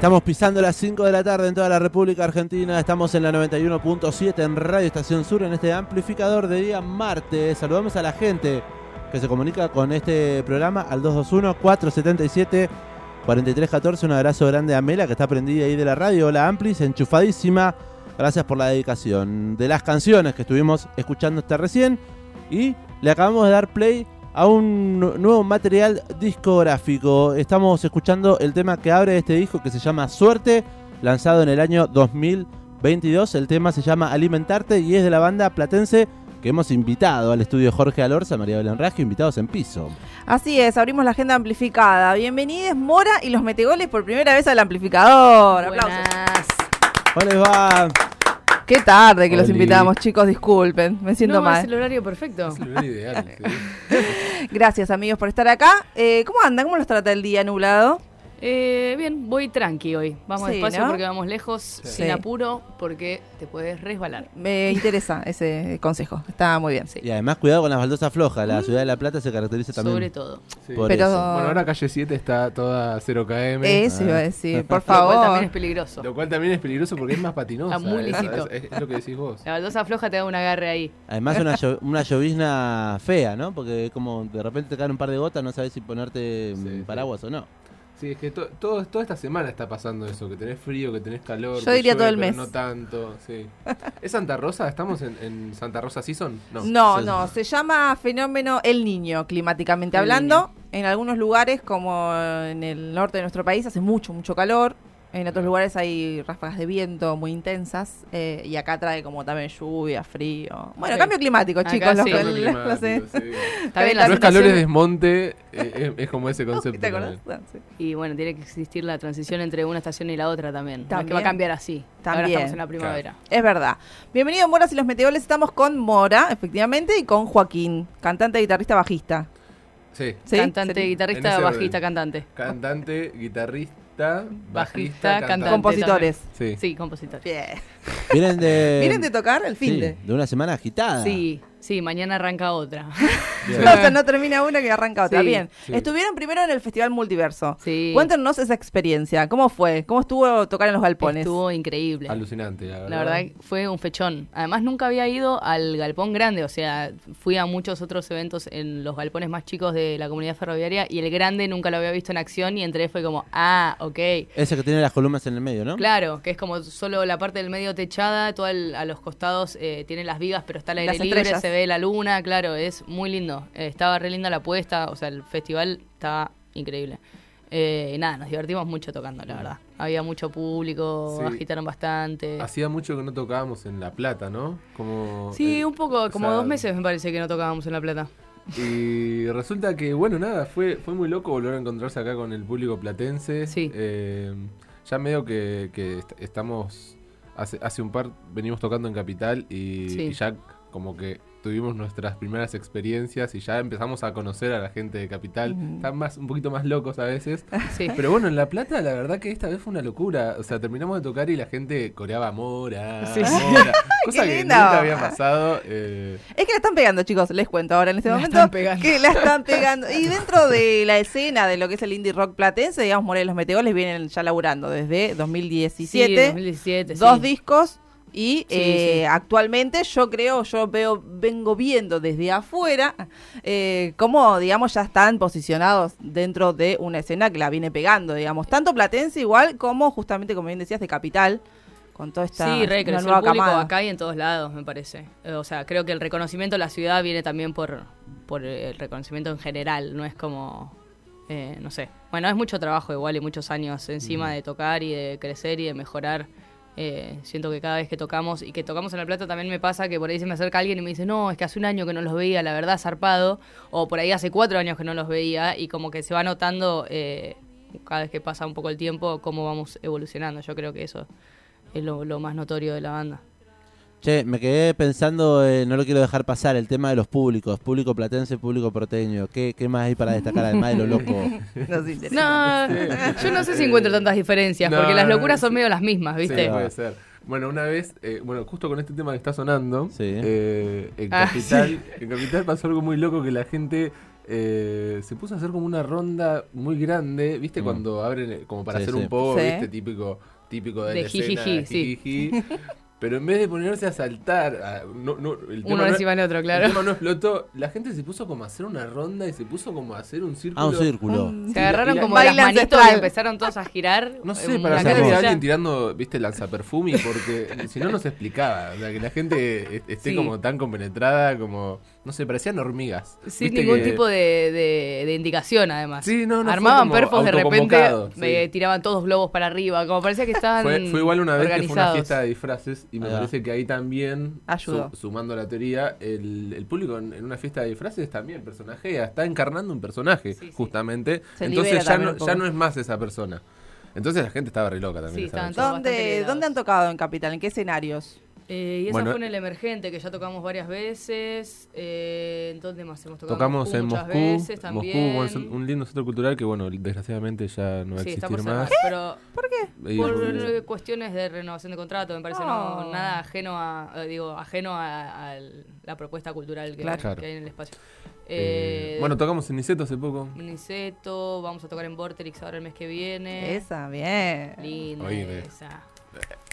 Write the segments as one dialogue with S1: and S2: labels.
S1: Estamos pisando las 5 de la tarde en toda la República Argentina. Estamos en la 91.7 en Radio Estación Sur en este amplificador de día martes. Saludamos a la gente que se comunica con este programa al 221-477-4314. Un abrazo grande a Mela que está prendida ahí de la radio. Hola Amplis, enchufadísima. Gracias por la dedicación de las canciones que estuvimos escuchando hasta recién. Y le acabamos de dar play a un nuevo material discográfico. Estamos escuchando el tema que abre este disco que se llama Suerte, lanzado en el año 2022. El tema se llama Alimentarte y es de la banda platense que hemos invitado al estudio Jorge Alorza, María Belén Raggio, invitados en piso.
S2: Así es, abrimos la agenda amplificada. Bienvenidos Mora y los Metegoles por primera vez al amplificador. Aplausos.
S1: ¿Cómo les va?
S2: Qué tarde que los invitamos, chicos, disculpen, me siento
S3: no,
S2: mal.
S3: Es el horario perfecto.
S4: Es el horario ideal. sí.
S2: Gracias, amigos, por estar acá. Eh, ¿Cómo andan? ¿Cómo los trata el día nublado?
S3: Eh, bien, voy tranqui hoy. Vamos
S2: Sí,
S3: despacio
S2: ¿no?
S3: porque vamos lejos,
S2: Sí.
S3: sin apuro, porque te puedes resbalar.
S2: Me interesa ese consejo, está muy bien.
S3: Sí.
S1: Y además, cuidado con las baldosas flojas. La ciudad de La Plata se caracteriza también.
S3: Sobre todo.
S4: Sí.
S1: Por
S2: Pero-
S1: eso.
S4: Bueno, ahora calle 7 está toda 0 km.
S2: Eso iba a decir, por
S3: Lo cual también
S2: favor.
S3: es peligroso.
S4: Lo cual también es peligroso porque es más patinosa.
S3: Está muy
S4: es-
S3: lícito.
S4: Es, es lo que decís vos.
S3: La baldosa floja te da un agarre ahí.
S1: Además, una, llo- una llovizna fea, ¿no? Porque como de repente te caen un par de gotas, no sabes si ponerte mm,
S4: sí.
S1: paraguas o no.
S4: Sí, es que to- todo, toda esta semana está pasando eso, que tenés frío, que tenés calor.
S2: Yo
S4: que
S2: diría
S4: llueve,
S2: todo el mes.
S4: No tanto, sí. ¿Es Santa Rosa? ¿Estamos en, en Santa Rosa Season? No.
S2: No,
S1: Sí.
S2: no, se llama fenómeno El Niño, climáticamente
S3: El
S2: hablando. En algunos lugares, como en el norte de nuestro país, hace mucho, mucho calor. En otros lugares hay ráfagas de viento muy intensas. eh, y acá trae como también lluvia, frío. Bueno, cambio climático,
S3: Acá
S2: chicos. los-
S3: sí.
S4: Cambio climático,
S2: los-
S4: sí.
S3: Está bien
S2: La
S3: la
S4: No es calor, es desmonte, eh, es, es como ese concepto.
S2: ¿Te acordás?
S4: también.
S2: Sí.
S3: Y bueno, tiene que existir la transición entre una estación y la otra también. No es que va a cambiar así. Ahora
S2: También.
S3: estamos en la primavera.
S2: Es verdad. Bienvenido, Moras y los Meteoles. Estamos con Mora, efectivamente, y con Joaquín, cantante, guitarrista, bajista.
S4: Sí.
S2: ¿Sí?
S3: Cantante, guitarrista, bajista,
S4: orden.
S3: cantante.
S4: Cantante, guitarrista,
S3: Bajista,
S4: bajista,
S3: cantante.
S4: cantante.
S2: Compositores.
S4: Sí.
S3: Sí, compositor.
S2: Bien.
S1: Vienen de.
S2: Vienen de tocar el fin
S1: sí,
S2: de.
S1: de una semana agitada.
S3: Sí, sí, mañana arranca otra.
S1: Bien.
S2: o sea, no termina una que arranca otra.
S3: Sí,
S2: Bien.
S4: sí.
S2: Estuvieron primero en el Festival Multiverso.
S3: Sí.
S2: Cuéntenos esa experiencia. ¿Cómo fue? ¿Cómo estuvo tocar en los galpones?
S3: Estuvo increíble.
S4: Alucinante, la verdad.
S3: La verdad fue un fechón. Además nunca había ido al galpón grande, o sea, fui a muchos otros eventos en los galpones más chicos de la comunidad ferroviaria y el grande nunca lo había visto en acción y entré fue como, ah, ok.
S1: Ese que tiene las columnas en el medio, ¿no?
S3: Claro, que es como solo la parte del medio techada, todo el- a los costados eh, tiene las vigas, pero está al aire
S2: Las
S3: libre,
S2: estrellas.
S3: se ve la luna, claro, es muy lindo. Eh, estaba re linda la puesta, o sea, el festival estaba increíble. Eh, nada, nos divertimos mucho tocando, la verdad. Había mucho público,
S4: Sí.
S3: agitaron bastante.
S4: Hacía mucho que no tocábamos en La Plata, ¿no? Como,
S3: Sí,
S4: eh,
S3: un poco, como
S4: sea,
S3: dos meses me parece que no tocábamos en La Plata.
S4: Y resulta que, bueno, nada, fue, fue muy loco volver a encontrarse acá con el público platense.
S3: Sí.
S4: Eh, ya medio que, que est- estamos, hace, hace un par, venimos tocando en Capital y,
S3: Sí.
S4: y ya como que tuvimos nuestras primeras experiencias y ya empezamos a conocer a la gente de Capital. Están más, un poquito más locos a veces.
S3: Sí.
S4: Pero bueno, en La Plata la verdad que esta vez fue una locura. O sea, terminamos de tocar y la gente coreaba Mora,
S3: Sí.
S4: Mora. Cosa que
S2: lindo.
S4: nunca había pasado. eh,
S2: Es que la están pegando, chicos, les cuento ahora en este
S3: La
S2: momento.
S3: están pegando.
S2: Que la están pegando. Y dentro de la escena de lo que es el indie rock platense, digamos, Morelos los Meteoles vienen ya laburando desde 2017.
S3: Sí, 2017,
S2: dos
S3: sí.
S2: discos. Y
S3: Sí,
S2: eh,
S3: sí.
S2: actualmente yo creo, yo veo, vengo viendo desde afuera eh, cómo, digamos, ya están posicionados dentro de una escena que la viene pegando, digamos, tanto platense igual como justamente, como bien decías, de Capital, con toda esta
S3: Sí, re,
S2: una
S3: creció el
S2: nueva
S3: público
S2: camada.
S3: acá y en todos lados, me parece. Eh, O sea, creo que el reconocimiento de la ciudad viene también por, por el reconocimiento en general, no es como, eh, no sé. Bueno, es mucho trabajo igual y muchos años encima de tocar y de crecer y de mejorar. Eh, siento que cada vez que tocamos y que tocamos en La Plata también me pasa que por ahí se me acerca alguien y me dice, no, es que hace un año que no los veía, la verdad, zarpado. O por ahí hace cuatro años que no los veía y como que se va notando eh, cada vez que pasa un poco el tiempo cómo vamos evolucionando. Yo creo que eso es lo, lo más notorio de la banda.
S1: Che, me quedé pensando, eh, no lo quiero dejar pasar, el tema de los públicos, público platense, público porteño. ¿Qué, qué más hay para destacar además de lo loco?
S2: Nos interesa.
S3: No, yo no sé si encuentro tantas diferencias,
S4: No,
S3: porque las locuras son medio las mismas, ¿viste?
S4: Sí, puede ser. Bueno, una vez, eh, bueno, justo con este tema que está sonando,
S1: Sí.
S4: eh, en,
S3: Ah,
S4: Capital, en Capital pasó algo muy loco que la gente eh, se puso a hacer como una ronda muy grande, ¿viste?
S1: Mm.
S4: Cuando abren, eh, como para
S1: Sí,
S4: hacer
S1: sí.
S4: un poco,
S2: Sí.
S4: ¿viste? Típico, típico de,
S3: De
S4: la escena,
S3: jijiji, sí.
S4: jijiji. Pero en vez de ponerse a saltar, a- no, no, el tema
S3: Uno
S4: no-
S3: encima del otro,
S4: el
S3: claro.
S4: tema no explotó, la gente se puso como a hacer una ronda y se puso como a hacer un círculo.
S1: Ah, un círculo.
S2: Un-
S3: Se agarraron como las manitos y empezaron todos a girar.
S4: No sé, para había
S3: canilla.
S4: alguien tirando, viste, lanzaperfumi, porque si no, no se explicaba. O sea, que la gente est- esté
S3: Sí.
S4: como tan compenetrada, como, no sé, parecían hormigas.
S3: Sin
S4: Viste
S3: ningún
S4: que-
S3: tipo de, de- de indicación, además.
S4: Sí, no, no,
S3: Armaban perfos de repente,
S4: sí.
S3: me tiraban todos globos para arriba, como parecía que estaban
S4: Fue, fue igual una vez que fue una fiesta de disfraces y me parece que ahí también,
S2: Ayudó.
S4: su- sumando a la teoría, el, el público en, en una fiesta de disfraces también personajea, está encarnando un personaje,
S3: Sí, sí.
S4: justamente.
S2: Se
S4: Entonces ya no, ya no es más esa persona. Entonces la gente estaba re loca también.
S3: Sí,
S4: esa
S2: ¿Dónde. ¿Dónde han tocado en Capital? ¿En qué escenarios?
S3: Eh, y eso
S4: Bueno,
S3: fue en el Emergente, que ya tocamos varias veces. Eh, ¿en ¿Dónde más hemos tocado?
S4: Tocamos en
S3: muchas
S4: Moscú,
S3: veces
S4: Moscú,
S3: también.
S4: bueno, es un lindo centro cultural que bueno, desgraciadamente ya no va a
S3: sí, está
S4: existir
S3: por
S4: más.
S3: pero
S4: Y-
S3: por eh, cuestiones de renovación de contrato, me parece no,
S2: Oh.
S3: nada ajeno a, eh, digo, ajeno a, a la propuesta cultural que,
S2: Claro.
S3: que hay en el espacio.
S4: eh,
S3: Eh,
S4: bueno, tocamos en Niceto hace poco.
S3: Niceto, vamos a tocar en Vorterix ahora el mes que viene.
S2: Esa, bien.
S3: Linda
S4: Oíme.
S3: esa.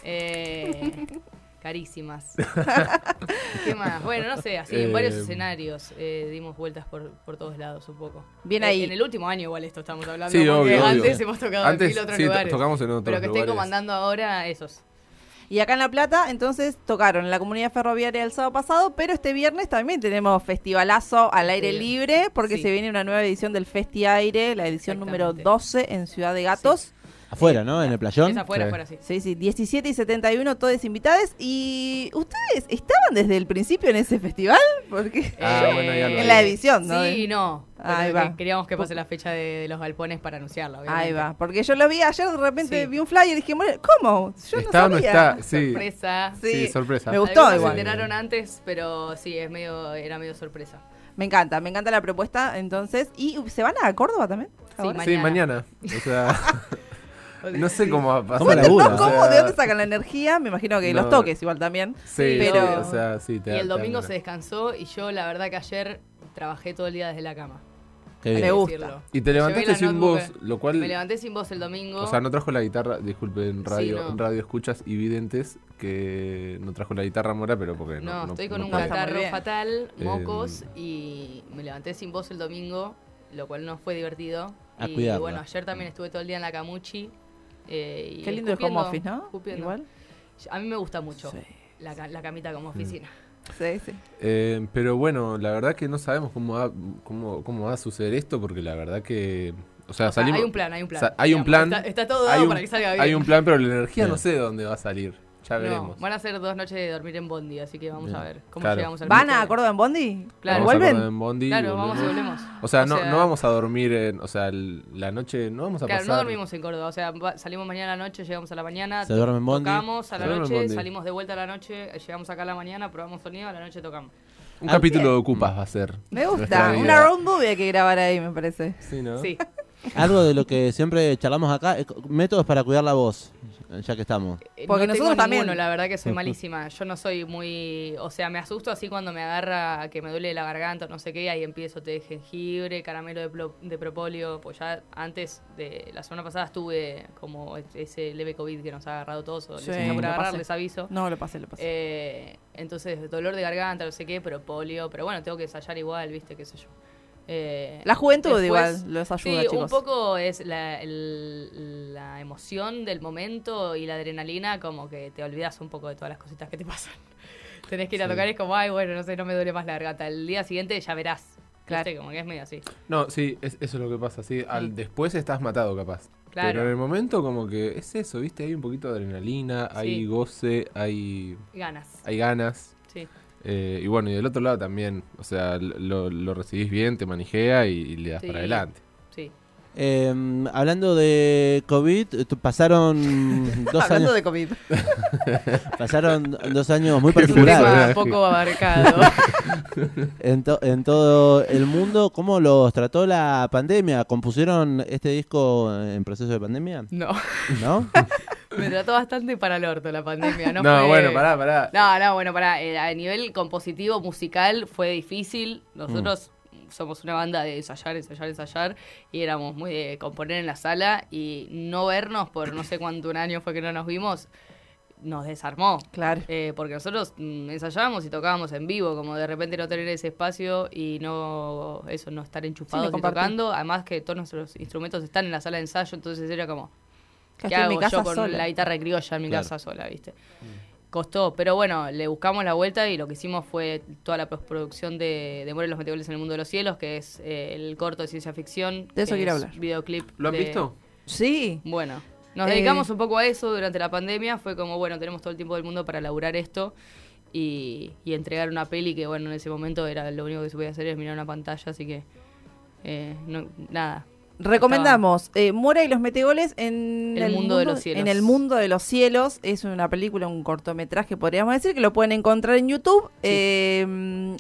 S3: Eh, carísimas. ¿Qué más? Bueno, no sé, así en varios
S4: Eh,
S3: escenarios eh, dimos vueltas por, por todos lados un poco.
S2: Bien
S3: Eh,
S2: ahí.
S3: En el último año igual esto estamos hablando.
S4: Sí,
S3: porque
S4: obvio, obvio.
S3: antes hemos tocado
S4: Antes
S3: en mil otros
S4: sí,
S3: lugares.
S4: tocamos en otros
S3: Pero que
S4: lugares.
S3: comandando ahora esos.
S2: Y acá en La Plata, entonces, tocaron en la comunidad ferroviaria el sábado pasado, pero este viernes también tenemos festivalazo al aire
S3: Sí.
S2: libre, porque
S3: Sí.
S2: se viene una nueva edición del Festi Aire, la edición número
S3: Exactamente.
S2: 12 en Ciudad de Gatos.
S1: Afuera, ¿no? En el playón.
S3: Es afuera,
S4: Sí.
S3: afuera, sí.
S2: Sí, sí, 17 y 71, todos invitados. ¿Y ustedes estaban desde el principio en ese festival? Porque
S4: Ah, bueno, ya lo
S2: en la edición, ¿no?
S3: Sí, no.
S2: Ahí va.
S3: Queríamos que pase la fecha de, de los galpones para anunciarla, obviamente.
S2: Ahí va, porque yo lo vi ayer, de repente
S3: Sí.
S2: vi un flyer y dije, "Bueno, ¿cómo? Yo
S4: ¿Está o
S2: no
S4: no
S2: sabía.
S4: está? Sí.
S3: Sorpresa.
S2: Sí.
S4: Sí, sorpresa.
S2: Me gustó
S3: Algunos
S2: igual.
S3: se enteraron antes, pero sí, es medio, era medio sorpresa.
S2: Me encanta, me encanta la propuesta, entonces. ¿Y se van a Córdoba también? ahora?
S4: Sí, mañana. O sea, no sé cómo va a pasar.
S1: ¿Cómo
S2: ¿No?
S1: labura?
S4: O
S2: ¿Cómo?
S4: sea,
S2: ¿De dónde sacan la energía? Me imagino que
S4: No.
S2: los toques igual también.
S4: Sí,
S2: Pero-
S4: pero... o sea, sí, te
S3: Y el domingo se descansó y yo la verdad que ayer trabajé todo el día desde la cama.
S1: Qué
S2: Me
S1: bien.
S2: gusta.
S3: decirlo.
S4: Y te levantaste
S3: la
S4: sin voz, lo cual...
S3: Me levanté sin voz el domingo.
S4: O sea, no trajo la guitarra, disculpen, radio,
S3: no.
S4: radio escuchas y videntes, que no trajo la guitarra Mora, pero porque no.
S3: no, estoy con un catarro fatal,
S4: Eh,
S3: mocos, y me levanté sin voz el domingo, lo cual no fue divertido.
S1: A
S3: y
S1: cuidarla.
S3: bueno, ayer también estuve todo el día en la camuchi. Eh, y
S2: Qué lindo el home office, ¿no?
S3: escupiendo.
S2: Igual.
S3: A mí me gusta mucho
S2: Sí.
S3: la, la camita como oficina.
S2: Sí, sí.
S4: Eh, pero bueno, la verdad que no sabemos cómo va, cómo, cómo va a suceder esto, porque la verdad que. O sea,
S3: O sea,
S4: salimos.
S3: hay un plan, hay un plan.
S4: hay un
S3: digamos,
S4: plan.
S3: Está, está todo dado
S4: un-
S3: para que salga bien.
S4: Hay un plan, pero la energía
S1: Bien.
S4: no sé de dónde va a salir. Ya
S3: No,
S4: veremos.
S3: van a ser dos noches de dormir en Bondi, así que vamos
S1: Bien.
S3: a ver cómo
S4: Claro.
S3: llegamos al
S2: ¿Van a Córdoba en Bondi?
S3: Claro.
S4: Vamos
S2: ¿Vuelven?
S4: Córdoba en Bondi,
S3: Claro, vamos y
S4: volvemos. O sea,
S3: O
S4: no,
S3: sea-
S4: no vamos a dormir en. O sea, el- la noche. No vamos a
S3: Claro,
S4: pasar.
S3: no dormimos en Córdoba, o sea, salimos mañana a la noche, llegamos a la mañana,
S1: Se duerme en Bondi.
S3: tocamos a la noche, salimos de vuelta a la noche, eh, llegamos acá a la mañana, probamos sonido, a la noche tocamos.
S4: Un
S1: Ah,
S4: capítulo
S2: bien.
S4: de Ocupas va a ser.
S2: Me gusta. Una road movie hay que grabar ahí, me parece.
S4: Sí, ¿no?
S3: Sí,
S1: Algo de lo que siempre charlamos acá, es co- métodos para cuidar la voz, ya que estamos.
S3: Eh,
S2: Porque
S3: no
S2: nosotros
S3: tengo
S2: también.
S3: ninguno, la verdad que soy malísima. Yo no soy muy, o sea, me asusto así cuando me agarra que me duele la garganta, no sé qué, ahí empiezo té de jengibre, caramelo de, plo- de propóleo, pues ya antes de la semana pasada estuve como ese leve COVID que nos ha agarrado todos, o
S2: Sí,
S3: les por agarrar, les aviso.
S2: No, lo pasé, lo pasé.
S3: Eh, entonces, dolor de garganta, no sé qué, propóleo, pero bueno, tengo que ensayar igual, viste, qué sé yo. Eh,
S2: la juventud
S3: después-
S2: igual los ayuda,
S3: Sí,
S2: chicos.
S3: un poco es la, el- la emoción del momento y la adrenalina, como que te olvidas un poco de todas las cositas que te pasan. Tenés que ir a tocar y es como, ay, bueno, no sé, no me duele más la garganta. El día siguiente ya verás.
S2: Claro.
S3: Como que es medio así.
S4: No, sí, es- eso es lo que pasa. Sí, al, después estás matado, capaz.
S3: Claro.
S4: Pero en el momento, como que es eso, ¿viste? Hay un poquito de adrenalina, hay
S3: Sí.
S4: goce, hay,
S3: Ganas.
S4: hay ganas.
S3: Sí.
S4: Eh, y bueno, y del otro lado también. O sea, lo, lo recibís bien, te manijea y, y le das
S3: Sí.
S4: para adelante.
S3: Sí.
S1: Eh, hablando de COVID, pasaron dos
S2: Hablando
S1: años,
S2: de COVID.
S1: pasaron dos años muy particulares
S3: poco abarcado.
S1: en, to- en todo el mundo. ¿Cómo los trató la pandemia? ¿Compusieron este disco en proceso de pandemia?
S3: no.
S1: ¿No?
S3: Me trató bastante para el orto la pandemia. No,
S4: No,
S3: fue-
S4: bueno, pará, pará.
S3: No, no, bueno, para a nivel compositivo, musical, fue difícil. Nosotros somos una banda de ensayar, ensayar, ensayar, y éramos muy de componer en la sala y no vernos por no sé cuánto un año fue que no nos vimos, nos desarmó.
S2: Claro.
S3: Eh, porque nosotros mm, ensayábamos y tocábamos en vivo, como de repente no tener ese espacio y no eso no estar enchufados y
S2: compartir.
S3: tocando, además que todos nuestros instrumentos están en la sala de ensayo, entonces era como
S2: Que
S3: ¿qué
S2: estoy en
S3: hago
S2: mi casa
S3: yo con
S2: sola.
S3: la guitarra criolla en mi
S1: Claro.
S3: casa sola, ¿viste? Costó, pero bueno, le buscamos la vuelta y lo que hicimos fue toda la postproducción de, de Mueren los Meteoros en el Mundo de los Cielos, que es eh, el corto de ciencia ficción.
S2: De eso quiero
S3: es
S2: hablar.
S3: Videoclip.
S4: ¿Lo han
S3: de-
S4: visto?
S2: Sí.
S3: Bueno, nos
S2: Eh,
S3: dedicamos un poco a eso durante la pandemia. Fue como, bueno, tenemos todo el tiempo del mundo para laburar esto y, y entregar una peli que, bueno, en ese momento era lo único que se podía hacer es mirar una pantalla, así que, eh, no, nada.
S2: Recomendamos eh, Mora y los Metegoles en
S3: El mundo de los cielos.
S2: En el mundo de los cielos. Es una película, un cortometraje, podríamos decir, que lo pueden encontrar en YouTube. Eh,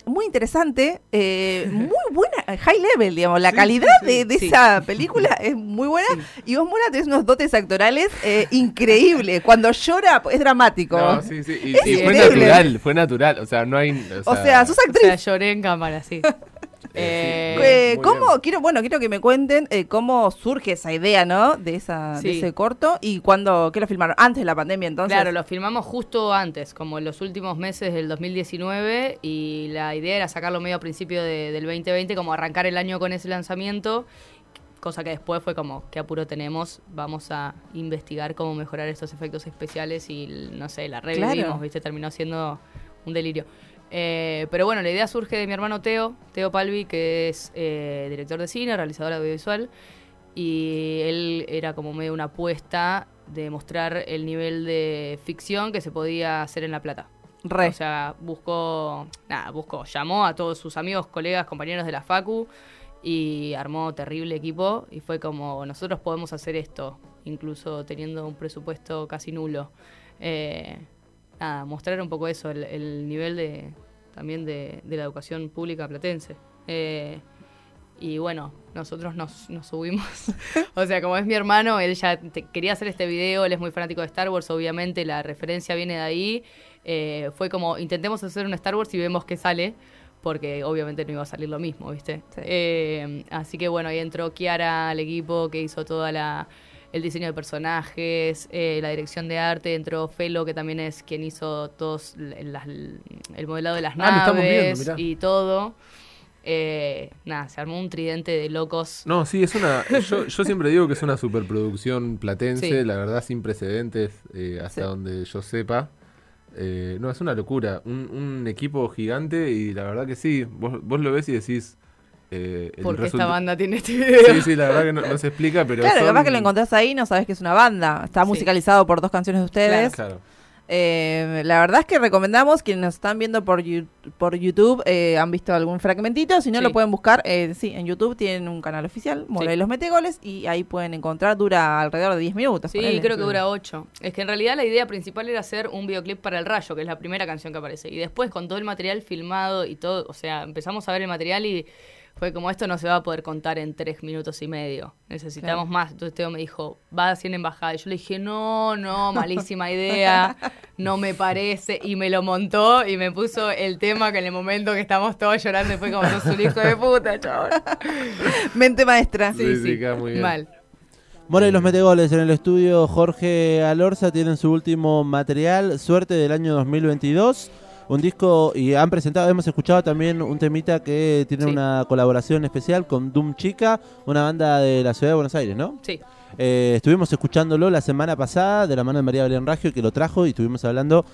S2: muy interesante, eh, muy buena, high level, digamos. La
S4: Sí,
S2: calidad
S4: sí,
S2: de, de
S3: sí.
S2: esa película es muy buena. Y vos, Mora, tenés unos dotes actorales eh, increíbles. Cuando llora, es dramático.
S4: No, sí, sí. Y,
S2: Es
S4: y fue natural, fue natural. O sea, no hay.
S2: o sea, sos
S3: O sea, lloré en cámara, sí.
S4: Eh,
S3: Eh,
S4: sí,
S2: Eh, ¿Cómo?
S4: bien.
S2: Quiero, bueno, quiero que me cuenten eh, cómo surge esa idea, ¿no? De, esa, de ese corto y cuándo, ¿qué lo filmaron? Antes de la pandemia, entonces.
S3: Claro, lo filmamos justo antes, como en los últimos meses del 2019, y la idea era sacarlo medio a principio de- del 2020, como arrancar el año con ese lanzamiento, cosa que después fue como, qué apuro tenemos, vamos a investigar cómo mejorar estos efectos especiales y, no sé, la revivimos,
S2: Claro.
S3: ¿viste? Terminó siendo un delirio. Eh, pero bueno, la idea surge de mi hermano Teo, Teo Palvi, que es eh, director de cine, realizador audiovisual, y él era como medio una apuesta de mostrar el nivel de ficción que se podía hacer en La Plata.
S2: Re.
S3: O sea, buscó, nada, buscó, llamó a todos sus amigos, colegas, compañeros de la Facu y armó terrible equipo y fue como, nosotros podemos hacer esto, incluso teniendo un presupuesto casi nulo. Eh, nada, mostrar un poco eso, el, el nivel de también de, de la educación pública platense. Eh, y bueno, nosotros nos, nos subimos. o sea, como es mi hermano, él ya te- quería hacer este video, él es muy fanático de Star Wars, obviamente la referencia viene de ahí. Eh, fue como, intentemos hacer un Star Wars y vemos qué sale, porque obviamente no iba a salir lo mismo, ¿viste?
S2: Sí.
S3: Eh, así que bueno, ahí entró Kiara al equipo que hizo toda la el diseño de personajes, eh, la dirección de arte, entró Felo, que también es quien hizo todos las- el modelado de las
S4: Ah, viendo,
S3: naves
S4: mirá.
S3: y todo. Eh, nada, se armó un tridente de locos.
S4: No, sí, es una. Yo, yo siempre digo que es una superproducción platense,
S3: Sí.
S4: la verdad, sin precedentes, eh, hasta
S2: Sí.
S4: donde yo sepa. Eh, no, es una locura. Un, un equipo gigante y la verdad que sí. Vos, vos lo ves y decís. Eh, el
S3: Porque esta banda tiene este video.
S4: Sí, sí, la verdad que no, no se explica, pero.
S2: claro,
S4: son-
S2: capaz que lo encontrás ahí, no sabes que es una banda. Está
S3: Sí.
S2: musicalizado por dos canciones de ustedes.
S4: Claro.
S2: Eh, la verdad es que recomendamos, quienes nos están viendo por, por YouTube, eh, han visto algún fragmentito, si no
S3: Sí.
S2: lo pueden buscar, eh, sí, en YouTube tienen un canal oficial, Morelos Metegoles, y ahí pueden encontrar, dura alrededor de 10 minutos.
S3: Sí,
S2: ponele.
S3: creo que dura 8. Es que en realidad la idea principal era hacer un videoclip para El Rayo, que es la primera canción que aparece. Y después con todo el material filmado y todo, o sea, empezamos a ver el material y fue como esto no se va a poder contar en tres minutos y medio. Necesitamos
S2: Claro.
S3: más. Entonces Teo me dijo, va a ser embajada. Y yo le dije, no, no, malísima idea, no me parece. Y me lo montó y me puso el tema que en el momento que estamos todos llorando y fue como, sos un hijo de puta, chaval.
S2: Mente maestra.
S4: Sí, sí, muy bien.
S3: Mal.
S1: Mora y los metegoles en el estudio Jorge Alorza tienen su último material, Suerte del año 2022. Un disco y han presentado, hemos escuchado también un temita que tiene
S3: Sí.
S1: una colaboración especial con Doom Chica, una banda de la ciudad de Buenos Aires, ¿no?
S3: Sí.
S1: Eh, estuvimos escuchándolo la semana pasada de la mano de María Belén Raggio que lo trajo y estuvimos hablando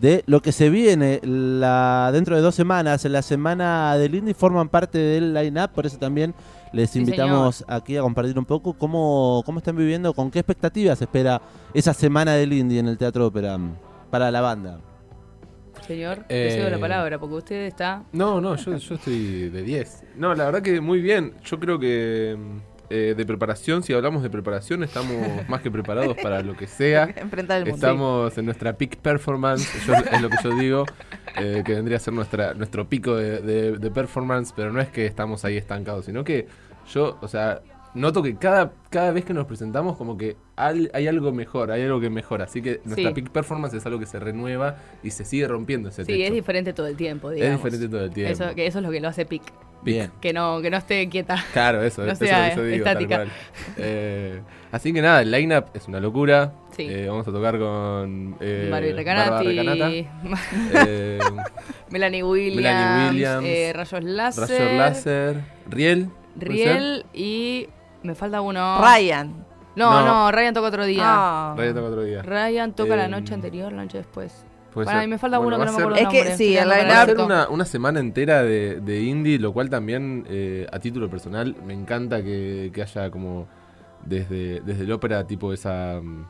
S1: de lo que se viene la, dentro de dos semanas. En la semana del Indie forman parte del line-up, por eso también les
S3: Sí,
S1: invitamos aquí a compartir un poco cómo, cómo están viviendo, con qué expectativas espera esa semana del Indie en el Teatro Ópera para la banda.
S3: Señor,
S4: Eh,
S3: te cedo la palabra porque usted está
S4: No, no, yo, yo estoy de 10. No, la verdad que muy bien. Yo creo que eh, de preparación, si hablamos de preparación, estamos más que preparados para lo que sea.
S2: Enfrentar el mundo.
S4: Estamos en nuestra peak performance, yo- es lo que yo digo, eh, que vendría a ser nuestra, nuestro pico de, de- de performance, pero no es que estamos ahí estancados, sino que yo, o sea, noto que cada, cada vez que nos presentamos como que al- hay algo mejor, hay algo que mejora, así que nuestra
S3: Sí.
S4: peak performance es algo que se renueva y se sigue rompiendo ese
S3: Sí,
S4: techo.
S3: es diferente todo el tiempo,
S4: Es
S3: digamos.
S4: diferente todo el tiempo.
S3: Eso, que eso es lo que lo hace pic.
S1: Bien.
S3: Que no, que no esté quieta.
S4: Claro, eso,
S3: No
S4: eso es
S3: sea
S4: lo que yo digo, tal
S3: estática.
S4: cual. Eh, así que nada, el line-up es una locura.
S3: Sí.
S4: Eh, vamos a tocar con eh,
S3: Barbie Recanati,
S4: Recanata, eh,
S3: Melanie Williams,
S4: Melanie Williams,
S3: eh, Rayos Láser,
S4: Rayor Láser, Riel.
S3: Riel y me falta uno.
S2: Ryan.
S3: No,
S4: No.
S3: no, Ryan toca otro día.
S2: Ah.
S4: Ryan toca otro día.
S3: Ryan toca la
S4: Em,
S3: noche anterior, la noche después. Para,
S4: ser.
S3: y me falta
S4: Bueno,
S3: uno que no me acuerdo
S2: Es que sí, el
S3: dando
S4: Va a ser una, una semana entera de, de indie, lo cual también eh, a título personal me encanta que, que haya como desde, desde el ópera tipo esa... mm,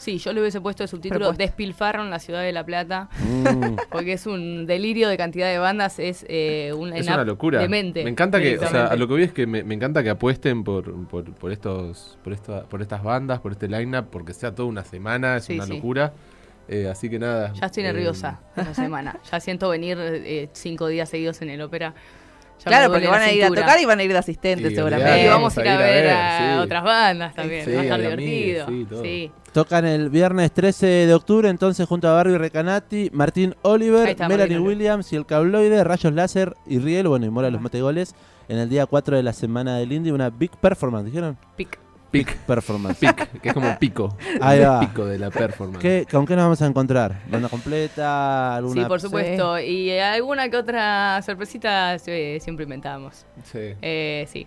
S3: Sí, yo le hubiese puesto de subtítulo
S2: Propuesta.
S3: Despilfarro en la ciudad de La Plata,
S1: Mm.
S3: porque es un delirio de cantidad de bandas, es eh, un
S4: Es una locura.
S3: demente.
S4: me encanta que, o sea, a lo que voy es que me, me encanta que apuesten por, por, por estos, por esta, por estas bandas, por este lineup, porque sea toda una semana, es
S3: Sí,
S4: una
S3: sí.
S4: locura. Eh, así que nada.
S3: Ya estoy
S4: eh,
S3: nerviosa esa semana. Ya siento venir eh, cinco días seguidos en el ópera. Ya
S2: Claro, porque van a ir a tocar y van a ir de asistentes
S4: Y
S2: seguramente.
S4: Olvidate.
S3: vamos a ir a ver a
S4: sí.
S3: otras bandas también.
S4: Sí,
S3: Va a estar divertido.
S4: Sí.
S1: Tocan el viernes 13 de octubre, entonces junto a Barbie Recanati, Martín Oliver,
S3: está,
S1: Melanie
S3: Martín.
S1: Williams y el Cabloide, Rayos Láser y Riel, bueno, y Mora los Metegoles, en el día 4 de la semana del Indie, una big performance, ¿dijeron?
S3: Pic.
S4: Pic,
S1: Performance.
S4: que es como pico.
S1: Ahí
S4: el
S1: va.
S4: pico de la performance.
S1: ¿Qué, ¿Con qué nos vamos a encontrar? ¿Banda completa? ¿Alguna
S3: Sí, por supuesto. Y eh, alguna que otra sorpresita eh, siempre inventamos.
S4: Sí.
S3: Eh, sí.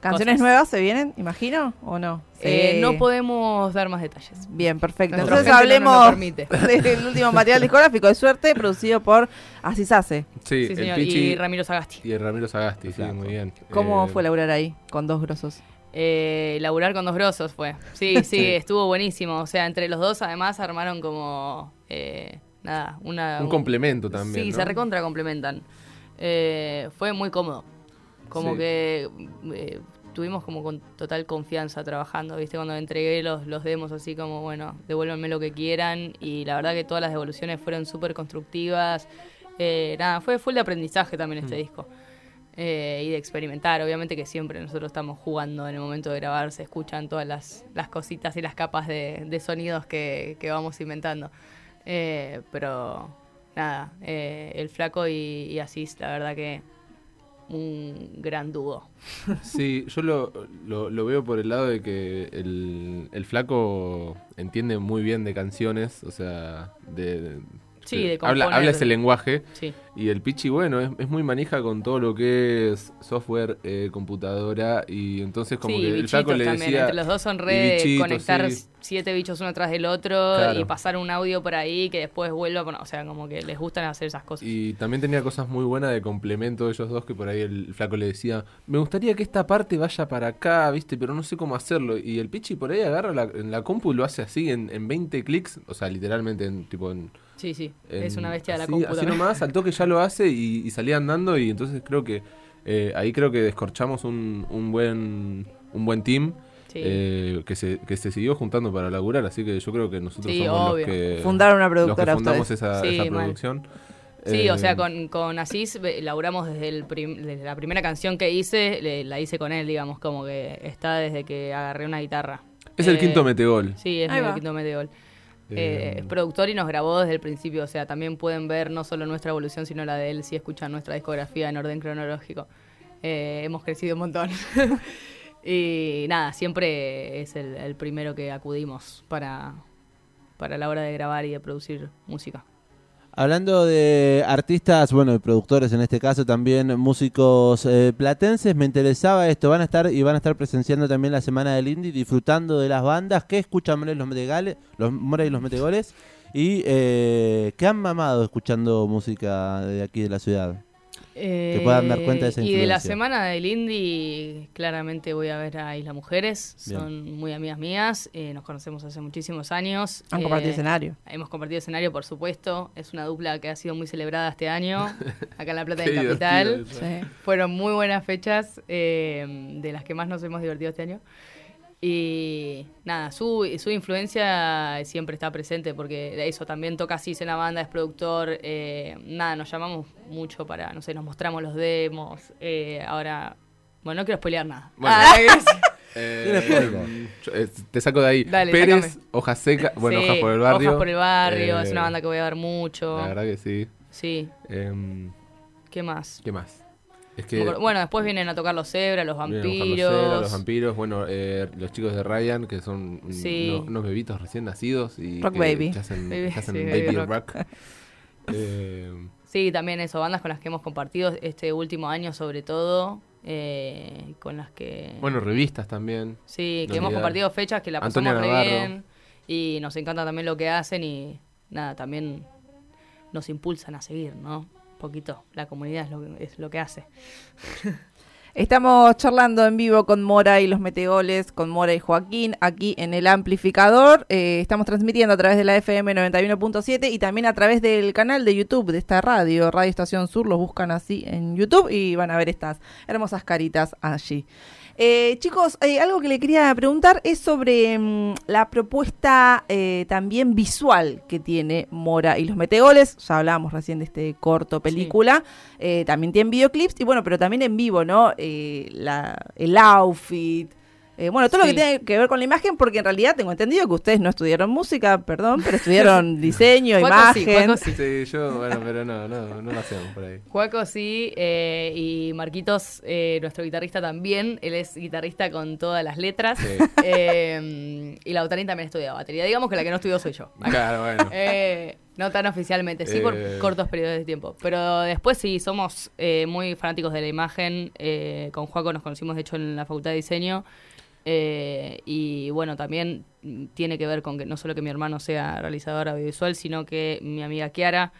S2: ¿Canciones
S3: Cosas.
S2: nuevas se vienen, imagino, o no?
S3: Eh,
S2: Sí.
S3: no podemos dar más detalles.
S2: Bien, perfecto. Entonces
S3: no
S2: hablemos
S3: permite.
S2: del último material discográfico de suerte producido por Así se hace.
S4: Sí,
S3: Sí,
S4: el
S3: señor.
S4: Pichi
S3: Y Ramiro Sagasti.
S4: y el Ramiro Sagasti, sí, muy bien.
S2: ¿Cómo
S4: Eh,
S2: fue laburar ahí con dos grosos?
S3: Eh, laburar con dos grosos fue. Sí, sí, estuvo buenísimo. O sea, entre los dos además armaron como... eh, nada, una...
S4: Un complemento también.
S3: Sí,
S4: ¿no?
S3: se recontra complementan. Eh, fue muy cómodo. Como
S4: Sí.
S3: que eh, tuvimos como con total confianza trabajando, ¿viste? Cuando entregué los, los demos así como, bueno, devuélvanme lo que quieran. Y la verdad que todas las devoluciones fueron súper constructivas. Eh, nada, fue full de aprendizaje también este
S4: Mm.
S3: disco. Eh, y de experimentar, obviamente que siempre nosotros estamos jugando en el momento de grabar, se escuchan todas las, las cositas y las capas de, de sonidos que, que vamos inventando. Eh, pero nada, eh, el flaco y, y Asís, la verdad que un gran dúo.
S4: Sí, yo lo, lo, lo veo por el lado de que el, el flaco entiende muy bien de canciones, o sea, de...
S3: Sí, de
S4: habla, habla ese lenguaje
S3: Sí,
S4: y el Pichi, bueno, es, es muy manija con todo lo que es software, eh, computadora y entonces como
S3: sí
S4: que el flaco le
S3: también.
S4: decía...
S3: Entre los dos son
S4: y
S3: re de
S4: bichitos,
S3: conectar
S4: sí.
S3: siete bichos uno tras del otro
S4: Claro.
S3: y pasar un audio por ahí que después vuelva. O sea, como que les gustan hacer esas cosas.
S4: Y también tenía cosas muy buenas de complemento de ellos dos, que por ahí el flaco le decía, me gustaría que esta parte vaya para acá, viste, pero no sé cómo hacerlo. Y el Pichi por ahí agarra la, en la compu y lo hace así en, en 20 clics, o sea, literalmente en tipo en...
S3: Sí, sí,
S4: en-
S3: es una bestia de la
S4: así,
S3: compu
S4: Así nomás, al toque ya lo hace y, y salía andando y entonces creo que eh, ahí creo que descorchamos un, un buen un buen team.
S3: Sí.
S4: eh, que, se, que se siguió juntando para laburar, así que yo creo que nosotros
S3: Sí,
S4: somos
S3: obvio.
S4: los que,
S2: Fundaron una
S4: los que
S2: productora
S4: fundamos esa,
S3: Sí,
S4: esa
S3: mal.
S4: producción.
S3: Sí, o
S4: Eh,
S3: sea, con, con Asís eh, laburamos desde, el prim- desde la primera canción que hice, le- la hice con él, digamos, como que está desde que agarré una guitarra.
S4: Es el
S3: Eh,
S4: quinto metegol.
S3: Sí, es
S2: va.
S3: quinto metegol.
S4: Eh,
S3: es productor y nos grabó desde el principio, o sea, también pueden ver no solo nuestra evolución, sino la de él si escuchan nuestra discografía en orden cronológico. Eh, hemos crecido un montón. y nada, siempre es el, el primero que acudimos para, para la hora de grabar y de producir música.
S1: Hablando de artistas, bueno, y productores en este caso, también músicos eh, platenses, me interesaba esto, van a estar y van a estar presenciando también la semana del indie, disfrutando de las bandas, ¿qué escuchan Mora y los Mora y los Metegoles? Y eh, ¿qué han mamado escuchando música de aquí de la ciudad?
S3: Que
S1: puedan dar cuenta de esa
S3: Y de la
S1: influencia.
S3: semana del indie, claramente voy a ver a Isla Mujeres.
S1: Bien.
S3: Son muy amigas mías. eh, nos conocemos hace muchísimos años.
S2: Han
S3: eh,
S2: compartido escenario.
S3: Hemos compartido escenario, por supuesto. Es una dupla que ha sido muy celebrada este año, acá en La Plata
S4: Qué
S3: de Capital.
S2: Sí.
S3: Fueron muy buenas fechas, eh, de las que más nos hemos divertido este año. Y nada, su, su influencia siempre está presente porque eso también toca así en la banda, es productor. eh, nada, nos llamamos mucho para, no sé, nos mostramos los demos. eh, ahora, bueno, no quiero spoilear nada.
S4: Bueno.
S3: Ah,
S4: Eh, yo, eh, te saco de ahí.
S3: Dale,
S4: Pérez,
S3: sácame.
S4: Hojas Secas, bueno,
S3: sí,
S4: Hojas por el Barrio.
S3: Hojas por el Barrio, es una banda que voy a ver mucho.
S4: La verdad que sí.
S3: Sí,
S4: Em,
S3: ¿qué más?
S4: ¿Qué más? Es que.
S3: Bueno, después vienen a tocar los cebras, los vampiros.
S4: los cebras, los vampiros, bueno, eh, los chicos de Ryan, que son
S3: Sí.
S4: unos, unos bebitos recién nacidos y
S2: Rock
S4: que,
S2: baby.
S4: que hacen,
S3: Baby,
S4: que hacen
S3: sí,
S4: baby,
S3: baby
S4: rock.
S3: rock.
S4: Eh,
S3: Sí, también eso, bandas con las que hemos compartido este último año sobre todo, eh, con las que...
S4: bueno, revistas también.
S3: sí, que hemos compartido fechas que la pasamos re bien y nos encanta también lo que hacen y nada, también nos impulsan a seguir, ¿no? Poquito, la comunidad es lo que, es lo que hace.
S2: Estamos charlando en vivo con Mora y los Metegoles, con Mora y Joaquín, aquí en el amplificador. Eh, estamos transmitiendo a través de la FM 91.7 y también a través del canal de YouTube de esta radio, Radio Estación Sur. Los buscan así en YouTube y van a ver estas hermosas caritas allí. Eh, chicos, eh, algo que le quería preguntar es sobre mm, la propuesta eh, también visual que tiene Mora y los Metegoles. Ya hablábamos recién de este corto película. También tienen videoclips y bueno, pero también en vivo, ¿no? La, el outfit. Eh, bueno, todo lo
S3: Sí.
S2: que tiene que ver con la imagen, porque en realidad tengo entendido que ustedes no estudiaron música, perdón, pero estudiaron diseño,
S3: sí,
S2: imagen.
S3: Juaco sí.
S4: Sí, yo, bueno, pero no, no, no lo hacemos por ahí.
S3: Juaco sí, eh, y Marquitos, eh, nuestro guitarrista también, él es guitarrista con todas las letras.
S4: Sí.
S3: Eh, y Lautarín también estudia batería. Digamos que la que no estudió soy yo.
S4: Claro, bueno.
S3: Eh, no tan oficialmente, sí por
S4: Eh.
S3: cortos periodos de tiempo. Pero después sí, somos eh, muy fanáticos de la imagen. Eh, con Juaco nos conocimos, de hecho, en la Facultad de Diseño. Eh, y bueno, también tiene que ver con que no solo que mi hermano sea realizador audiovisual, sino que mi amiga Kiara,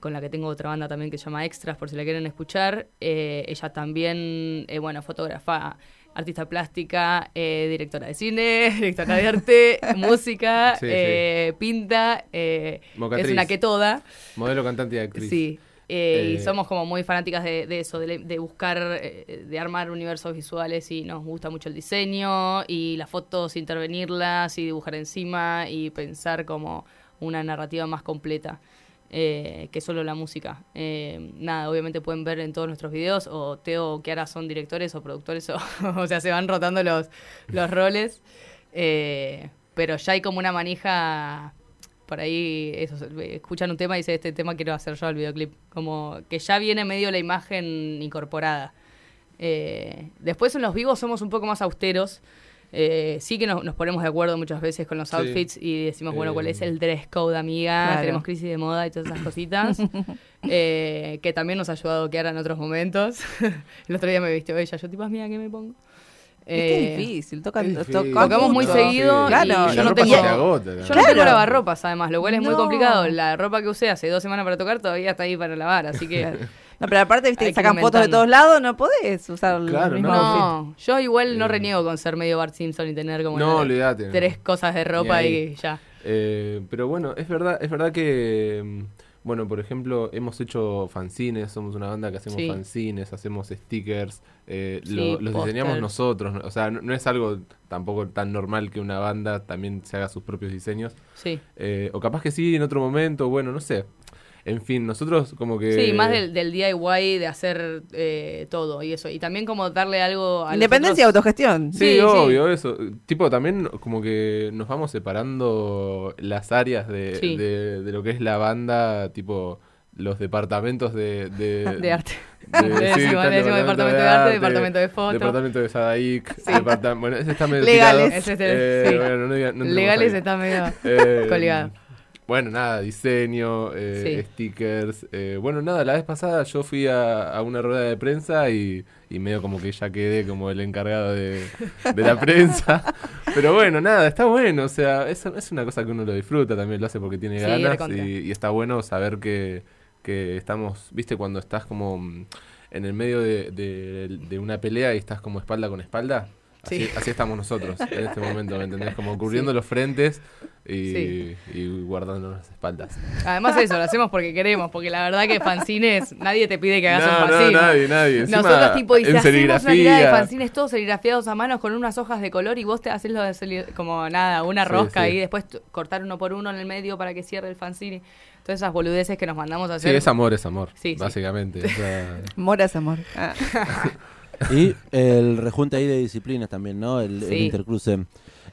S3: con la que tengo otra banda también que se llama Extras, por si la quieren escuchar, eh, ella también, eh, bueno, fotógrafa, artista plástica, eh, directora de cine, directora de arte, música,
S4: Sí, sí.
S3: eh, pinta, eh, es una que toda.
S4: Modelo, cantante y actriz.
S3: Sí. Eh, y
S4: Eh,
S3: somos como muy fanáticas de, de eso, de, de buscar, eh, de armar universos visuales y nos gusta mucho el diseño y las fotos, intervenirlas y dibujar encima y pensar como una narrativa más completa eh, que solo la música. Eh, nada, obviamente pueden ver en todos nuestros videos o Teo o Kiara son directores o productores o, o sea, se van rotando los, los roles. Eh, pero ya hay como una manija por ahí eso, escuchan un tema y dicen, este tema quiero hacer yo el videoclip. Como que ya viene medio la imagen incorporada. Eh, después en los vivos somos un poco más austeros. Eh, sí que nos, nos ponemos de acuerdo muchas veces con los
S4: Sí.
S3: outfits y decimos, bueno, ¿cuál
S4: Eh,
S3: es el dress code, amiga?
S2: Claro.
S3: Tenemos crisis de moda y todas esas cositas. Eh, que también nos ha ayudado Kiara en otros momentos. el otro día me vistió ella, yo tipo, mira, ¿qué me pongo?
S2: Es
S3: Eh,
S2: es difícil, tocan,
S4: es difícil.
S3: Tocamos muy seguido
S2: Claro,
S3: y
S4: la
S3: yo no tengo-
S4: se te agota,
S3: Yo no
S2: Claro.
S3: tengo lavarropas, además, lo cual es muy
S2: No.
S3: complicado. La ropa que usé hace dos semanas para tocar todavía está ahí para lavar, así que...
S2: No, pero aparte, viste, que
S3: que
S2: sacan fotos de todos lados, no podés usar el
S4: Claro,
S2: mismo
S4: no.
S3: No, yo igual no
S4: Eh.
S3: reniego con ser medio Bart Simpson y tener como
S4: No,
S3: una- tres cosas de ropa y ya.
S4: Eh, pero bueno, es verdad, es verdad que, mm, bueno, por ejemplo, hemos hecho fanzines, somos una banda que hacemos
S3: Sí.
S4: fanzines, hacemos stickers, eh,
S3: Sí,
S4: lo- los diseñamos nosotros, ¿no? o sea, no, no es algo tampoco tan normal que una banda también se haga sus propios diseños,
S3: Sí.
S4: Eh, o capaz que sí en otro momento, bueno, no sé. En fin, nosotros como que...
S3: Sí, más del, del DIY, de hacer eh, todo y eso. Y también como darle algo a
S2: Independencia y autogestión.
S4: Sí,
S3: Sí, sí.
S4: obvio, eso. Tipo, también como que nos vamos separando las áreas de,
S3: Sí.
S4: de, de lo que es la banda, tipo los departamentos de... De,
S3: de arte.
S4: de- sí,
S3: decimos- decimos departamento de arte, departamento de foto.
S4: Departamento de Sadaic.
S3: Sí.
S4: bueno, ese está medio
S2: Legales.
S4: tirado.
S3: Ese es
S4: Eh,
S3: sí.
S4: bueno, no diga- no entremos
S3: Legales
S4: ahí.
S3: está medio
S4: Eh,
S3: colgado.
S4: Bueno, nada, diseño, eh, stickers. eh, bueno, nada, la vez pasada yo fui a, a una rueda de prensa y, y medio como que ya quedé como el encargado de, de la prensa. Pero bueno, nada, está bueno. O sea, es, es una cosa que uno lo disfruta también, lo hace porque tiene
S3: Sí,
S4: ganas y, y está bueno saber que, que estamos, viste, cuando estás como en el medio de, de- de una pelea y estás como espalda con espalda. Así,
S3: Sí.
S4: así estamos nosotros en este momento, ¿me entendés? Como cubriendo los frentes y,
S3: Sí.
S4: y guardando las espaldas.
S3: Además eso, lo hacemos porque queremos, porque la verdad que fanzines, nadie te pide que hagas
S4: No,
S3: un
S4: no,
S3: fanzine.
S4: nadie, nadie. Encima,
S3: Nosotros tipo, y
S4: en
S3: hacemos una tirada de fanzines todos serigrafiados a mano con unas hojas de color y vos te haces lo de como nada, una
S4: Sí,
S3: rosca
S4: sí.
S3: y después cortar uno por uno en el medio para que cierre el fanzine. Todas esas boludeces que nos mandamos a
S4: Sí,
S3: hacer.
S4: es amor, es amor,
S3: Sí, sí.
S4: básicamente. o sea,
S2: Mora es amor. Ah.
S1: Y el rejunte ahí de disciplinas también, ¿no? El, el
S3: Sí.
S1: intercruce.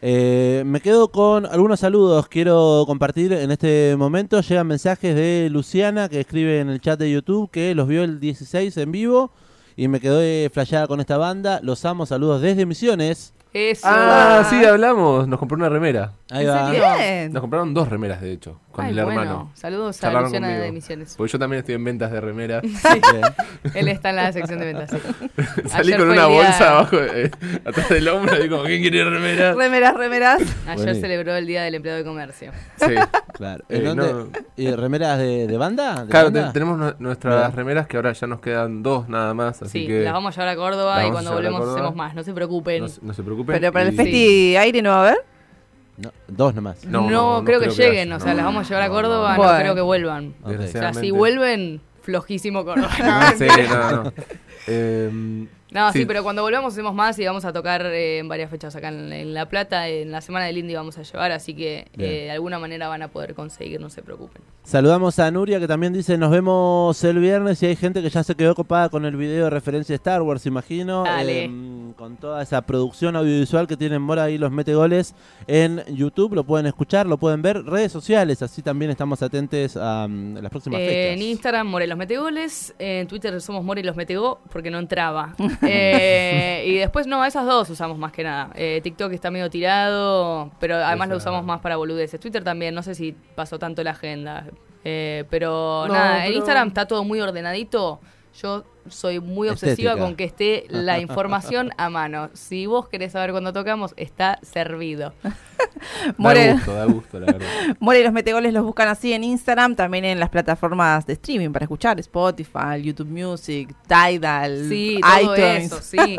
S1: Eh, me quedo con algunos saludos. Quiero compartir en este momento. Llegan mensajes de Luciana que escribe en el chat de YouTube que los vio el 16 en vivo y me quedé flasheada con esta banda. Los amo, saludos desde Misiones.
S3: Eso.
S4: Ah, sí, hablamos. Nos compró una remera.
S1: Ahí
S3: ¿En
S1: va.
S2: Bien.
S4: Nos compraron dos remeras, de hecho, con
S3: Ay,
S4: el
S3: bueno.
S4: hermano.
S3: Saludos a
S4: Charlaron
S3: Luciana
S4: conmigo.
S3: de Misiones.
S4: Porque yo también estoy en ventas de remeras.
S3: Él está en la sección de ventas. sí.
S4: Salí
S3: Ayer
S4: con una bolsa abajo, eh, atrás del hombro, y como, ¿quién quiere remera?
S2: Remeras, remeras.
S3: Ayer celebró el Día del Empleado de Comercio.
S4: Sí.
S1: Claro.
S4: Eh,
S1: ¿En dónde?
S4: no.
S1: ¿Y remeras de, de banda? ¿De
S4: Claro,
S1: banda?
S4: te- tenemos nu- nuestras remeras que ahora ya nos quedan dos nada más, así
S3: Sí,
S4: que
S3: las vamos a llevar a Córdoba y cuando volvemos hacemos más. No se preocupen.
S4: no, se- preocupen.
S2: Pero para el Festi Aire no va a haber.
S1: No, dos nomás.
S3: No,
S4: No, no, no
S3: creo que
S4: creo que
S3: lleguen,
S4: haya,
S3: o sea,
S4: no.
S3: las vamos a llevar a Córdoba,
S2: no.
S3: creo que vuelvan. O sea, si vuelven, flojísimo Córdoba.
S4: Sí, no, no. Em,
S3: No, sí.
S4: Sí.
S3: pero cuando volvamos hacemos más y vamos a tocar eh, en varias fechas acá en, en La Plata. En la semana del Indie vamos a llevar, así que eh, de alguna manera van a poder conseguir, no se preocupen.
S1: Saludamos a Nuria que también dice nos vemos el viernes y hay gente que ya se quedó copada con el video de referencia de Star Wars, imagino.
S3: Dale.
S1: Em, con toda esa producción audiovisual que tienen Mora y los mete goles en YouTube. Lo pueden escuchar, lo pueden ver. Redes sociales, así también estamos atentos a mm, las próximas
S3: Eh,
S1: fechas.
S3: en Instagram, Morelos Metegoles. En Twitter somos Morelos Metegó porque no entraba. Eh, y después, no, esas dos usamos más que nada. Eh, TikTok está medio tirado, pero además lo usamos más para boludeces. Twitter también, no sé si pasó tanto la agenda. Eh, pero
S4: No,
S3: nada, en Instagram está todo muy ordenadito. Yo soy muy obsesiva
S1: Estética.
S3: con que esté la información a mano. Si vos querés saber cuándo tocamos, está servido.
S2: More,
S4: Da gusto, da gusto, la verdad.
S2: More y los metegoles los buscan así en Instagram, también en las plataformas de streaming para escuchar, Spotify, YouTube Music, Tidal,
S3: Sí, todo
S2: iTunes.
S3: eso, sí.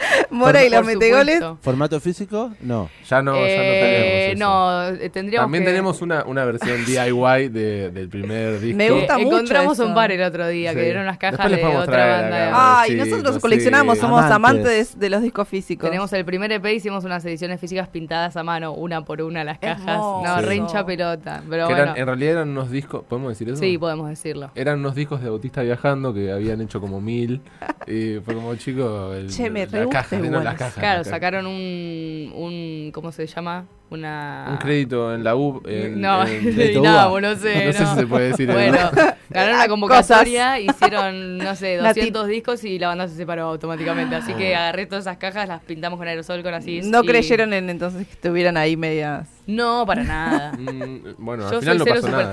S1: Eh,
S2: More y los metegoles.
S1: ¿Formato físico? No.
S4: Ya no, ya no
S3: Eh,
S4: tenemos. eso.
S3: no, eh, tendríamos
S4: También
S3: que-
S4: tenemos una, una versión DIY de- del primer disco.
S2: Me
S3: Eh,
S2: gusta mucho
S3: encontramos
S2: eso.
S3: un bar el otro día que dieron unas cajas
S4: Después les
S3: de otra banda.
S2: Ay,
S4: Sí,
S2: nosotros
S4: sí.
S2: coleccionamos, somos
S1: Amantes.
S2: amantes de los discos físicos.
S3: Tenemos el primer EP, hicimos unas ediciones físicas pintadas a mano, una por una las cajas.
S2: Hermoso.
S3: No,
S1: Sí.
S3: re hincha pelota. Pero
S4: Que
S3: bueno,
S4: eran- en realidad eran unos discos, ¿podemos decir eso?
S3: sí, podemos decirlo.
S4: Eran unos discos de Bautista viajando que habían hecho como mil. y fue como chico. El,
S2: Che, me re
S4: la
S2: gusta
S4: caja,
S2: igual
S4: no, las cajas.
S3: Claro,
S4: las cajas.
S3: sacaron un, un. ¿Cómo se llama? Una.
S4: Un crédito en la U. en-
S3: no,
S4: en-
S3: no, sé.
S4: No sé si se puede decir eso.
S3: Bueno, ganaron una convocatoria, hicieron, no sé,
S2: La
S3: 200 discos y la banda se separó automáticamente. Así que agarré todas esas cajas, las pintamos con aerosol, con así.
S2: No
S3: y-
S2: creyeron en entonces que estuvieran ahí medias.
S3: No, para nada.
S4: Mm, bueno,
S3: Yo
S4: al final
S3: soy
S4: no
S3: cero
S4: pasó nada.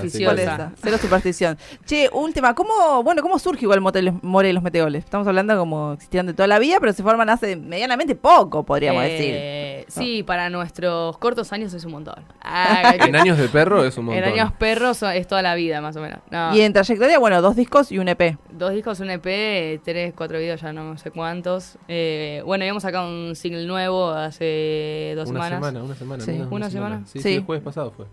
S2: Por cero superstición. Che, última, ¿cómo, bueno, ¿cómo surge igual Motel- More y los Meteoles? Estamos hablando como existían de toda la vida, pero se forman hace medianamente poco, podríamos decir.
S3: Eh, Sí, para nuestros cortos años es un montón. Ah,
S4: En años de perro es un montón.
S3: en años perros es toda la vida, más o menos. No,
S2: Y en trayectoria, bueno, dos discos y un EP.
S3: Dos discos, un EP, tres, cuatro videos, ya no sé cuántos. Eh, bueno, habíamos sacado un single nuevo hace dos
S4: una
S3: semanas.
S4: semana, una semana.
S2: Sí.
S3: ¿Una semana?
S4: Sí,
S2: Sí.
S4: sí, el jueves pasado fue.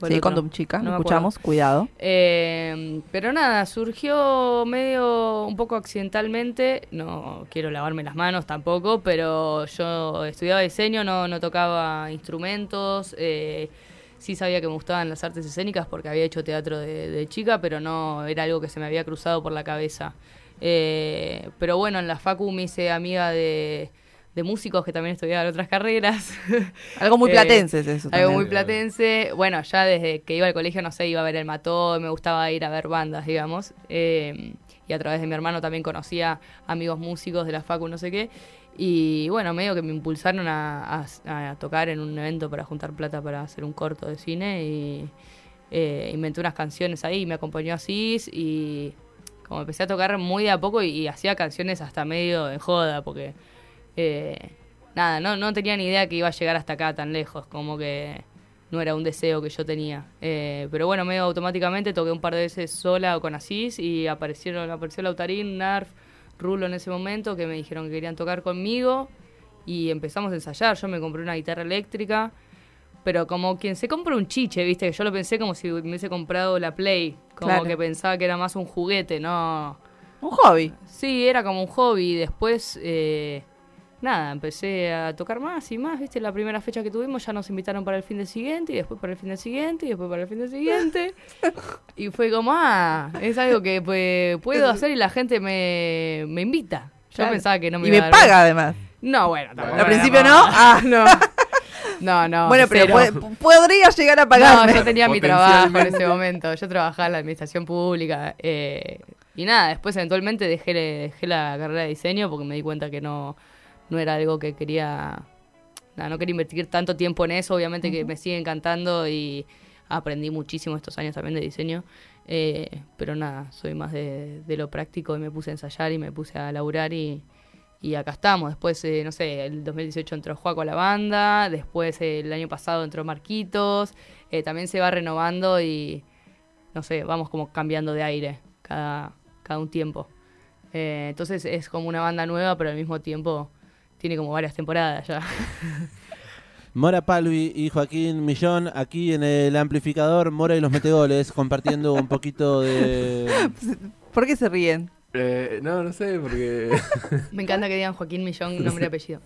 S2: Sí. Condom Chica,
S3: No
S2: lo escuchamos, cuidado.
S3: Eh, pero nada, surgió medio un poco accidentalmente. No quiero lavarme las manos tampoco, pero yo estudiaba diseño, no, no tocaba instrumentos. eh, sí sabía que me gustaban las artes escénicas porque había hecho teatro de, de chica, pero no era algo que se me había cruzado por la cabeza. Eh, pero bueno, en la Facu me hice amiga de, de músicos que también estudiaban otras carreras.
S2: Algo muy
S3: Eh,
S2: platense es eso.
S3: Algo
S2: también.
S3: muy platense. Bueno, ya desde que iba al colegio, no sé, iba a ver el Mató, me gustaba ir a ver bandas, digamos. Eh, y a través de mi hermano también conocía amigos músicos de la Facu, no sé qué. Y bueno, medio que me impulsaron a, a- a tocar en un evento para juntar plata para hacer un corto de cine. Y eh, inventé unas canciones ahí, me acompañó Asís y como empecé a tocar muy de a poco y, y hacía canciones hasta medio de joda, porque eh, nada, no, no tenía ni idea que iba a llegar hasta acá tan lejos, como que no era un deseo que yo tenía. Eh, pero bueno, medio automáticamente toqué un par de veces sola o con Asís y aparecieron, apareció Lautarín, Narf, Rulo en ese momento que me dijeron que querían tocar conmigo y empezamos a ensayar. Yo me compré una guitarra eléctrica, pero como quien se compra un chiche, viste, que yo lo pensé como si me hubiese comprado la Play, como
S2: Claro.
S3: que pensaba que era más un juguete, no.
S2: Un hobby.
S3: Sí, era como un hobby. y Después, eh, nada, empecé a tocar más y más. Viste, la primera fecha que tuvimos ya nos invitaron para el fin de siguiente, y después para el fin de siguiente, y después para el fin de siguiente. y fue como, ah, es algo que pues, puedo hacer y la gente me, me invita. Yo
S2: Claro.
S3: pensaba que no me
S2: Y
S3: iba
S2: me
S3: a dar-
S2: paga además.
S3: No, bueno, tampoco.
S2: Al principio no. Ah, no.
S3: No, no.
S2: bueno, pero puede- podría llegar a pagarme.
S3: No, yo tenía mi trabajo en ese momento. Yo trabajaba en la administración pública. eh, y nada, después eventualmente dejé, dejé la carrera de diseño porque me di cuenta que no, no era algo que quería, nada, no quería invertir tanto tiempo en eso, obviamente que me sigue encantando y aprendí muchísimo estos años también de diseño, eh, pero nada, soy más de, de lo práctico y me puse a ensayar y me puse a laburar y, y acá estamos. Después, eh, no sé, el 2018 entró Juaco a la banda, después eh, el año pasado entró Marquitos, también se va renovando y, no sé, vamos como cambiando de aire cada, cada un tiempo. Entonces es como una banda nueva, pero al mismo tiempo tiene como varias temporadas ya.
S1: Mora Palvi y Joaquín Millón aquí en el amplificador Mora y los Metegoles compartiendo un poquito de...
S2: ¿Por qué se ríen?
S4: Eh, no, no sé, porque.
S3: Me encanta que digan Joaquín Millón, nombre y apellido.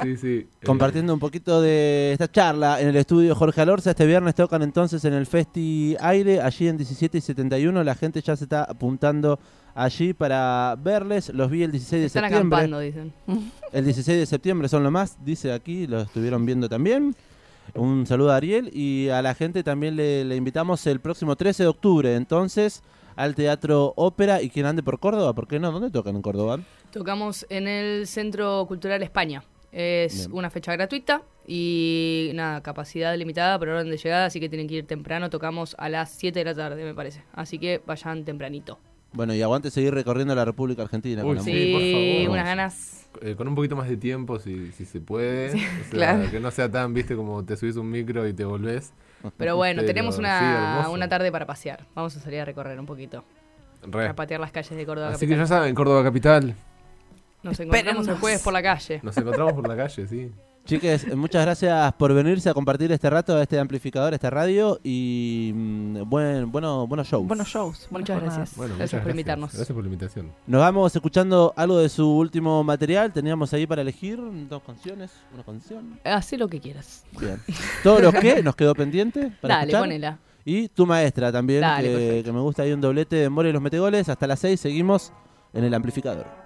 S4: sí, sí. eh,
S1: Compartiendo un poquito de esta charla en el estudio Jorge Alorza. Este viernes tocan entonces en el Festi Aire, allí en 17 y 71. La gente ya se está apuntando allí para verles. Los vi el 16 de
S3: Están
S1: septiembre.
S3: acampando, dicen.
S1: El 16 de septiembre son lo más, dice aquí, lo estuvieron viendo también. Un saludo a Ariel y a la gente también le, le invitamos el próximo 13 de octubre, entonces, al Teatro Ópera y quien ande por Córdoba, ¿por qué no? ¿Dónde tocan en Córdoba?
S3: Tocamos en el Centro Cultural España. Es
S1: Bien.
S3: una fecha gratuita y nada, capacidad limitada por orden de llegada, así que tienen que ir temprano. Tocamos a las 7 de la tarde, me parece. Así que vayan tempranito.
S1: Bueno, y aguante seguir recorriendo la República Argentina.
S4: Uy,
S1: con la
S4: Sí.
S3: Sí,
S4: por favor.
S3: unas ganas.
S4: eh, con un poquito más de tiempo, si, si se puede. O sea,
S2: claro.
S4: Que no sea tan, viste, como te subís un micro y te volvés.
S3: Pero bueno,
S4: Pero,
S3: tenemos una, una tarde para pasear. Vamos a salir a recorrer un poquito.
S4: Re.
S3: A patear las calles de Córdoba.
S4: Así que ya saben, Córdoba Capital.
S3: Nos encontramos el jueves por la calle.
S4: Nos encontramos por la calle, sí.
S1: Chiques, muchas gracias por venirse a compartir este rato, este amplificador, esta radio y mm, buen, bueno, buenos shows.
S2: Buenos shows.
S3: Muchas gracias.
S4: Bueno,
S3: Gracias
S4: muchas
S3: por invitarnos.
S4: Gracias por la invitación.
S1: Nos vamos escuchando algo de su último material. Teníamos ahí para elegir dos canciones, una canción.
S3: Hacé lo que quieras.
S1: Bien. Todo lo que nos quedó pendiente para
S3: Dale,
S1: escuchar.
S3: ponela.
S1: Y tu maestra también,
S3: Dale,
S1: que, me gusta ahí un doblete de More y los Metegoles. Hasta las 6 seguimos en el amplificador.